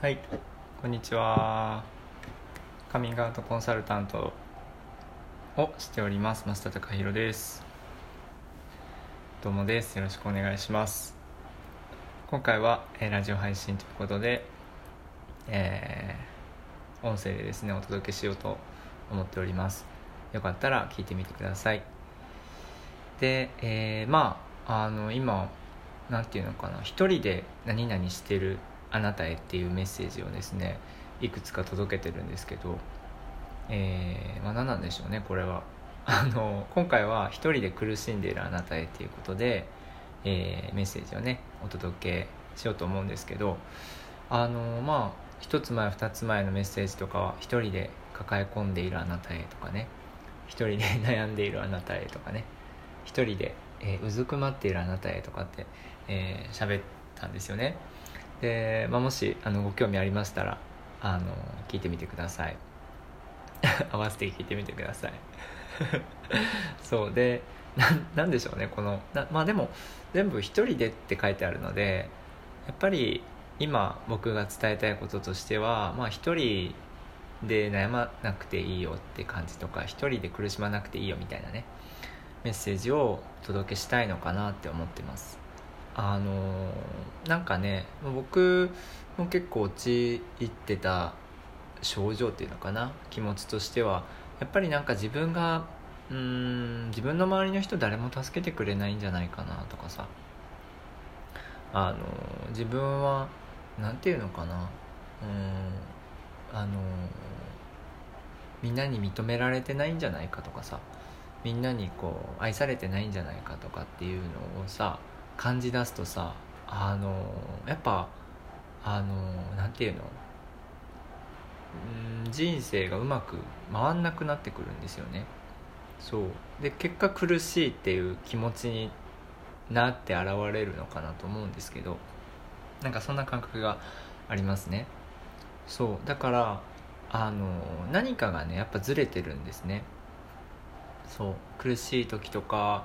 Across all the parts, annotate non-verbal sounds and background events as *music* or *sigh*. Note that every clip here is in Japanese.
はい、こんにちは。カミングアウトコンサルタントをしております増田貴弘です。どうもです。よろしくお願いします。今回は、えーラジオ配信ということで、えー音声でですねお届けしようと思っております。よかったら聞いてみてください。で、えーまああの今なんていうのかな一人で何々してるあなたへっていうメッセージをですねいくつか届けてるんですけど、えーまあ、何なんでしょうねこれは。*laughs* あの今回は一人で苦しんでいるあなたへっていうことで、えーメッセージをねお届けしようと思うんですけどあのまあ一つ前二つ前のメッセージとかは一人で抱え込んでいるあなたへとかね一人で悩んでいるあなたへとかね一人で、えーうずくまっているあなたへとかってえー喋、ったんですよね。で、まあ、もしあのご興味ありましたらあの聞いてみてください。*laughs* 合わせて聞いてみてください。*laughs* そうでななんでしょうねこのなまあでも全部一人でって書いてあるのでやっぱり今僕が伝えたいこととしてはまあ一人で悩まなくていいよって感じとか一人で苦しまなくていいよみたいなねメッセージをお届けしたいのかなって思ってます。あのなんかね僕も結構陥ってた症状っていうのかな気持ちとしては。やっぱりなんか自分がうん自分の周りの人誰も助けてくれないんじゃないかなとかさ。あの自分はなんていうのかなうんあのみんなに認められてないんじゃないかとかさ。みんなにこう愛されてないんじゃないかとかっていうのをさ感じ出すとさあのやっぱあのなんていうの？うん人生がうまく回んなくなってくるんですよね。そう。で結果苦しいっていう気持ちになって現れるのかなと思うんですけどなんかそんな感覚がありますね。そう。だからあの何かがねやっぱずれてるんですね。そう。苦しい時とか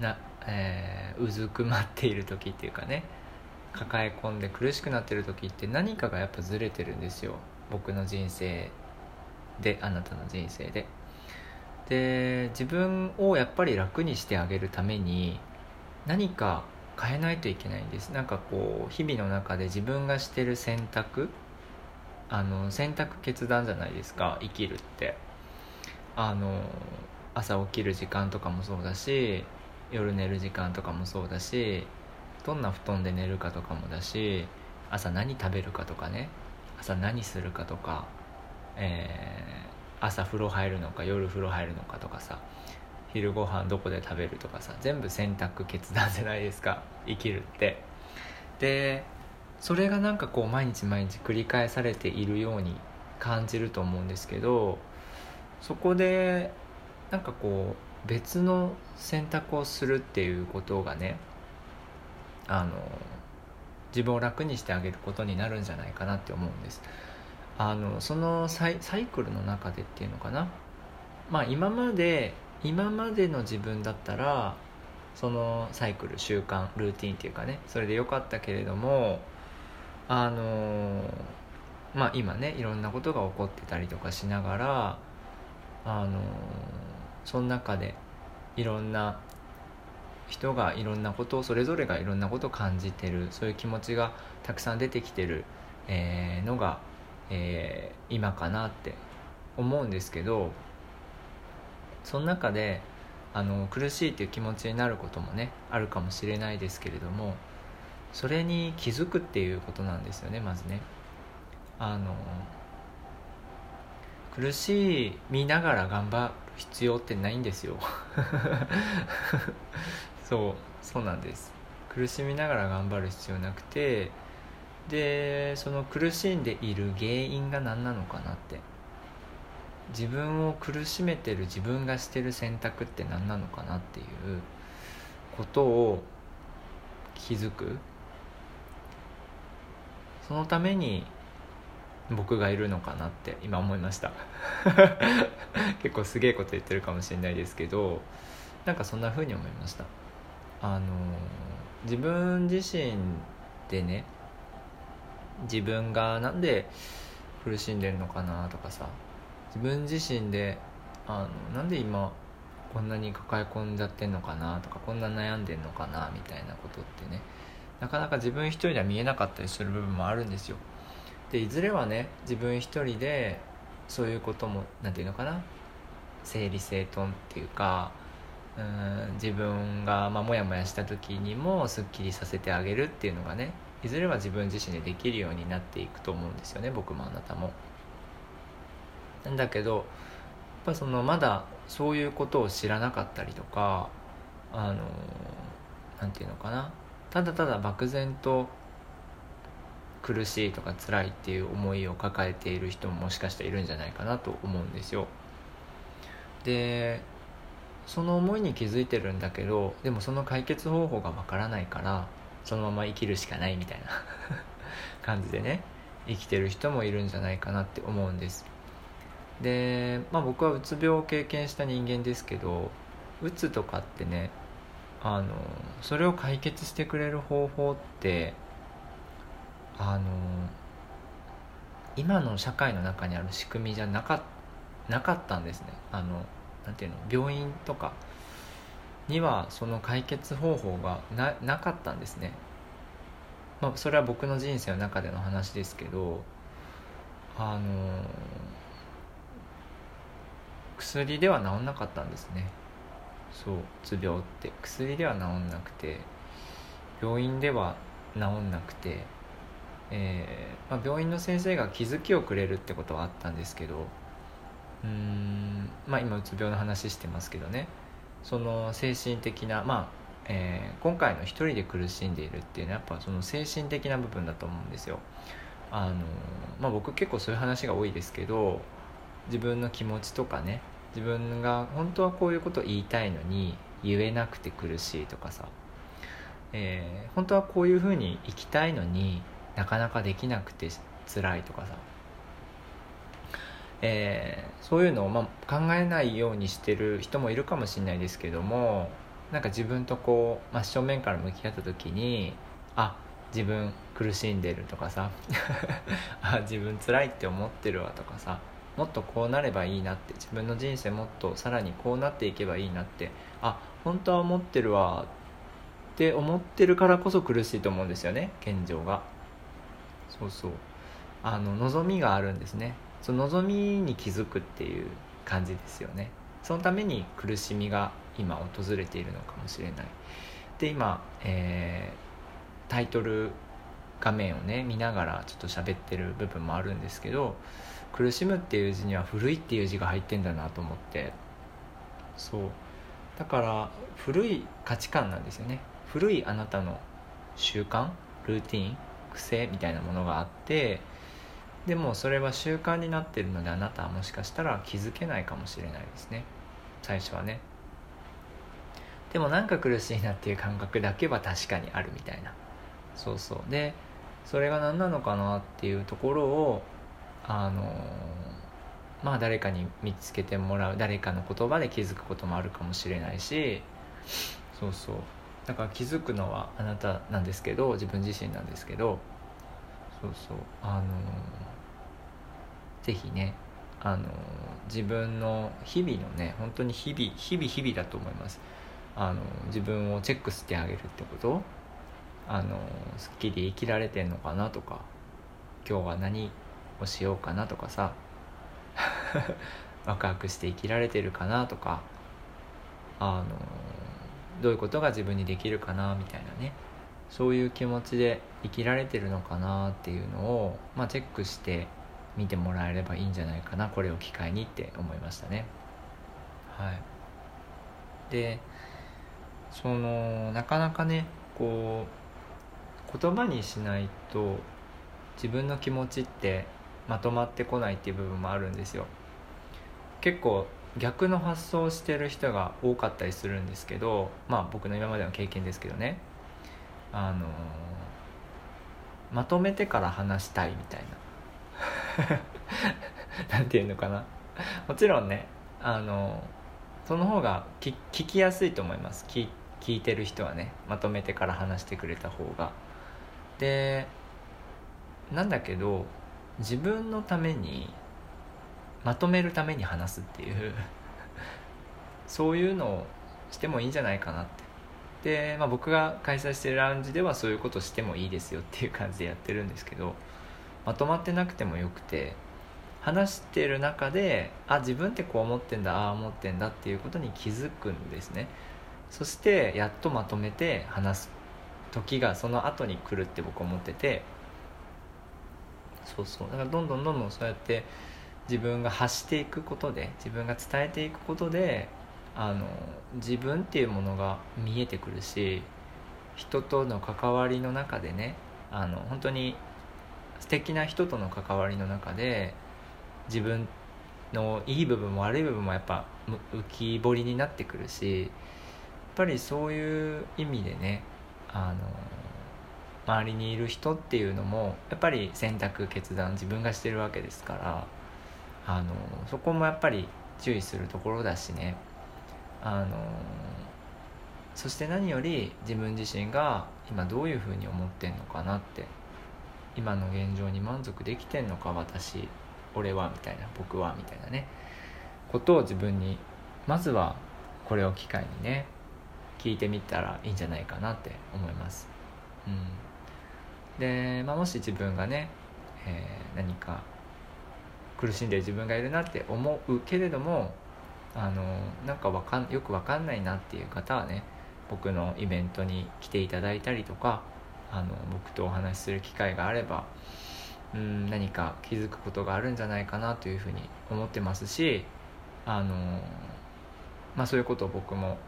な、えーうずくまっている時っていうかね抱え込んで苦しくなってる時って何かがやっぱずれてるんですよ。僕の人生であなたの人生で。で自分をやっぱり楽にしてあげるために何か変えないといけないんです。なんかこう日々の中で自分がしてる選択あの選択決断じゃないですか生きるって。あの朝起きる時間とかもそうだし夜寝る時間とかもそうだしどんな布団で寝るかとかもだし朝何食べるかとかね朝何するかとか、えー朝風呂入るのか夜風呂入るのかとかさ昼ご飯どこで食べるとかさ全部選択決断じゃないですか生きるって。でそれがなんかこう毎日毎日繰り返されているように感じると思うんですけどそこでなんかこう別の選択をするっていうことがねあの自分を楽にしてあげることになるんじゃないかなって思うんです。あのそのサイサイクルの中でっていうのかな。まあ今まで今までの自分だったらそのサイクル習慣ルーティンっていうかねそれでよかったけれどもあのまあ今ねいろんなことが起こってたりとかしながらあのその中でいろんな人がいろんなことをそれぞれがいろんなことを感じてるそういう気持ちがたくさん出てきてる、えーのが、えー今かなって思うんですけどその中であの苦しいっていう気持ちになることもねあるかもしれないですけれどもそれに気づくっていうことなんですよねまずね。あの苦しみながら頑張必要ってないんですよ。*laughs* そうそうなんです。苦しみながら頑張る必要なくてでその苦しんでいる原因が何なのかなって。自分を苦しめてる自分がしてる選択って何なのかなっていうことを気づく。そのために僕がいるのかなって今思いました。*laughs* 結構すげえこと言ってるかもしれないですけどなんかそんな風に思いました。あの自分自身でね自分がなんで苦しんでるのかなとかさ自分自身であのなんで今こんなに抱え込んじゃってんのかなとかこんな悩んでんのかなみたいなことってねなかなか自分一人では見えなかったりする部分もあるんですよ。でいずれはね自分一人でそういうことも何て言うのかな整理整頓っていうかうん自分がまモヤモヤした時にもすっきりさせてあげるっていうのがねいずれは自分自身でできるようになっていくと思うんですよね僕もあなたも。なんだけどやっぱそのまだそういうことを知らなかったりとかあのなんていうのかなただただ漠然と苦しいとか辛いっていう思いを抱えている人ももしかしたらいるんじゃないかなと思うんですよ。でその思いに気づいてるんだけどでもその解決方法がわからないからそのまま生きるしかないみたいな *laughs* 感じでね生きてる人もいるんじゃないかなって思うんです。で、まあ、僕はうつ病を経験した人間ですけどうつとかってねあのそれを解決してくれる方法ってあの今の社会の中にある仕組みじゃなかなかったんですね。あのなんていうの病院とかにはその解決方法がななかったんですね、まあ、それは僕の人生の中での話ですけどあの薬では治んなかったんですね。そううつ病って。薬では治んなくて病院では治んなくてえー、まあ、病院の先生が気づきをくれるってことはあったんですけどうんまあ今うつ病の話してますけどね。その精神的なまあえー、今回の一人で苦しんでいるっていうのはやっぱその精神的な部分だと思うんですよ。あのまあ僕結構そういう話が多いですけど自分の気持ちとかね自分が本当はこういうこと言いたいのに言えなくて苦しいとかさ、えー、本当はこういうふうに生きたいのになかなかできなくて辛いとかさ、えー、そういうのを、まあ、考えないようにしてる人もいるかもしれないですけどもなんか自分とこう真正面から向き合った時にあ自分苦しんでるとかさ *laughs* あ自分辛いって思ってるわとかさもっとこうなればいいなって自分の人生もっとさらにこうなっていけばいいなってあ本当は思ってるわって思ってるからこそ苦しいと思うんですよね現状が。そうそう。あの望みがあるんですね。その望みに気づくっていう感じですよね。そのために苦しみが今訪れているのかもしれない。で今、えー、タイトル画面をね見ながらちょっと喋ってる部分もあるんですけど苦しむっていう字には古いっていう字が入ってんだなと思って。そう。だから古い価値観なんですよね。古いあなたの習慣ルーティン癖みたいなものがあってでもそれは習慣になってるのであなたはもしかしたら気づけないかもしれないですね。最初はね。でもなんか苦しいなっていう感覚だけは確かにあるみたいな。そうそう。でそれが何なのかなっていうところをあのまあ誰かに見つけてもらう誰かの言葉で気づくこともあるかもしれないしそうそう。だから気づくのはあなたなんですけど自分自身なんですけどそうそう。あの是非ねあの自分の日々のね本当に日々日々日々だと思います。あの自分をチェックしてあげるってこと？あのすっきり生きられてんのかなとか今日は何をしようかなとかさ *laughs* ワクワクして生きられてるかなとかあのどういうことが自分にできるかなみたいなね。そういう気持ちで生きられてるのかなっていうのを、まあ、チェックして見てもらえればいいんじゃないかな。これを機会にって思いましたね。はい。でそのなかなかねこう言葉にしないと自分の気持ちってまとまってこないっていう部分もあるんですよ。結構逆の発想をしてる人が多かったりするんですけどまあ僕の今までの経験ですけどね。あのまとめてから話したいみたいな。*laughs* なんていうのかな。もちろんねあのその方が聞きやすいと思います。聞聞いてる人はねまとめてから話してくれた方が。でなんだけど自分のためにまとめるために話すっていう。*laughs* そういうのをしてもいいんじゃないかなって。で、まあ、僕が開催してるラウンジではそういうことしてもいいですよっていう感じでやってるんですけどまとまってなくてもよくて話してる中であ自分ってこう思ってんだああ思ってんだっていうことに気づくんですね。そしてやっとまとめて話す時がその後に来るって僕思っててそうそう。だからどんどんどんどんそうやって自分が発していくことで自分が伝えていくことであの自分っていうものが見えてくるし人との関わりの中でねあの本当に素敵な人との関わりの中で自分のいい部分も悪い部分もやっぱ浮き彫りになってくるしやっぱりそういう意味でねあの周りにいる人っていうのもやっぱり選択決断自分がしてるわけですからあのそこもやっぱり注意するところだしね。あのそして何より自分自身が今どういうふうに思ってんのかなって今の現状に満足できてんのか私俺はみたいな僕はみたいなね。ことを自分にまずはこれを機会にね聞いてみたらいいんじゃないかなって思います。うん、で、まあ、もし自分がね、えー、何か苦しんでる自分がいるなって思うけれどもあのなんかわかんよく分かんないなっていう方はね僕のイベントに来ていただいたりとかあの僕とお話しする機会があればうん何か気づくことがあるんじゃないかなというふうに思ってますしあの、まあ、そういうことを僕も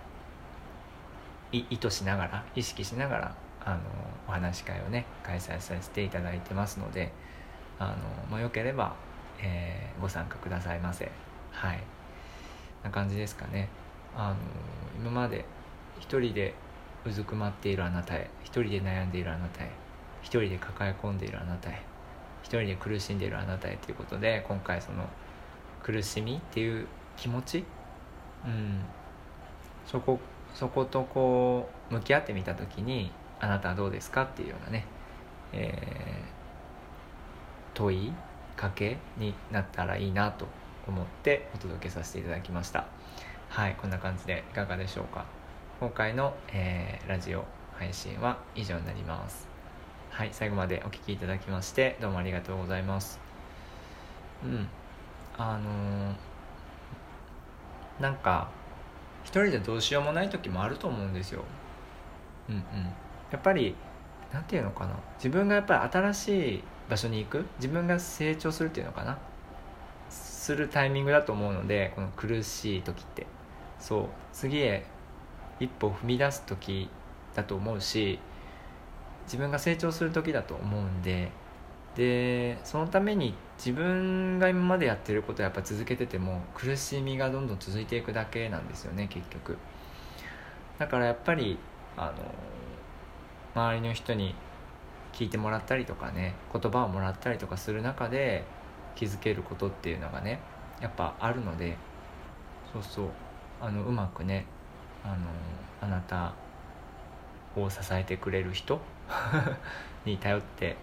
意図しながら意識しながらあのお話し会をね開催させていただいてますのであの、まあ、よければ、えー、ご参加くださいませ。はい。な感じですかね。あの今まで一人でうずくまっているあなたへ一人で悩んでいるあなたへ一人で抱え込んでいるあなたへ一人で苦しんでいるあなたへということで今回その苦しみっていう気持ちうん。そこそことこう向き合ってみた時にあなたはどうですかっていうようなね、えー、問いかけになったらいいなと思ってお届けさせていただきました。はいこんな感じでいかがでしょうか？今回の、えー、ラジオ配信は以上になります。はい最後までお聴きいただきましてどうもありがとうございます。うんあのー、なんか一人でどうしようもない時もあると思うんですよ。うんうん。やっぱり何て言うのかな。自分がやっぱり新しい場所に行く？自分が成長するっていうのかな？するタイミングだと思うのでこの苦しい時って。そう。次へ一歩踏み出す時だと思うし自分が成長する時だと思うんで。でそのために自分が今までやってることをやっぱ続けてても苦しみがどんどん続いていくだけなんですよね結局。だからやっぱりあの周りの人に聞いてもらったりとかね言葉をもらったりとかする中で気づけることっていうのがねやっぱあるのでそうそうあのうまくねあのあなたを支えてくれる人 *laughs* に頼ってい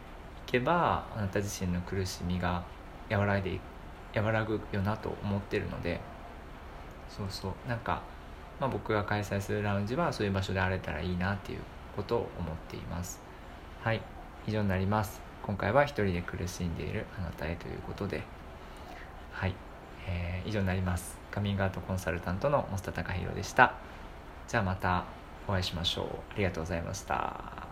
けばあなた自身の苦しみが和らいで和らぐよなと思ってるのでそうそうなんか、まあ、僕が開催するラウンジはそういう場所であれたらいいなっていうことを思っています。はい。以上になります。今回は一人で苦しんでいるあなたへということで。はい、えー、以上になります。カミングアウトコンサルタントの増田隆弘でした。じゃあまたお会いしましょう。ありがとうございました。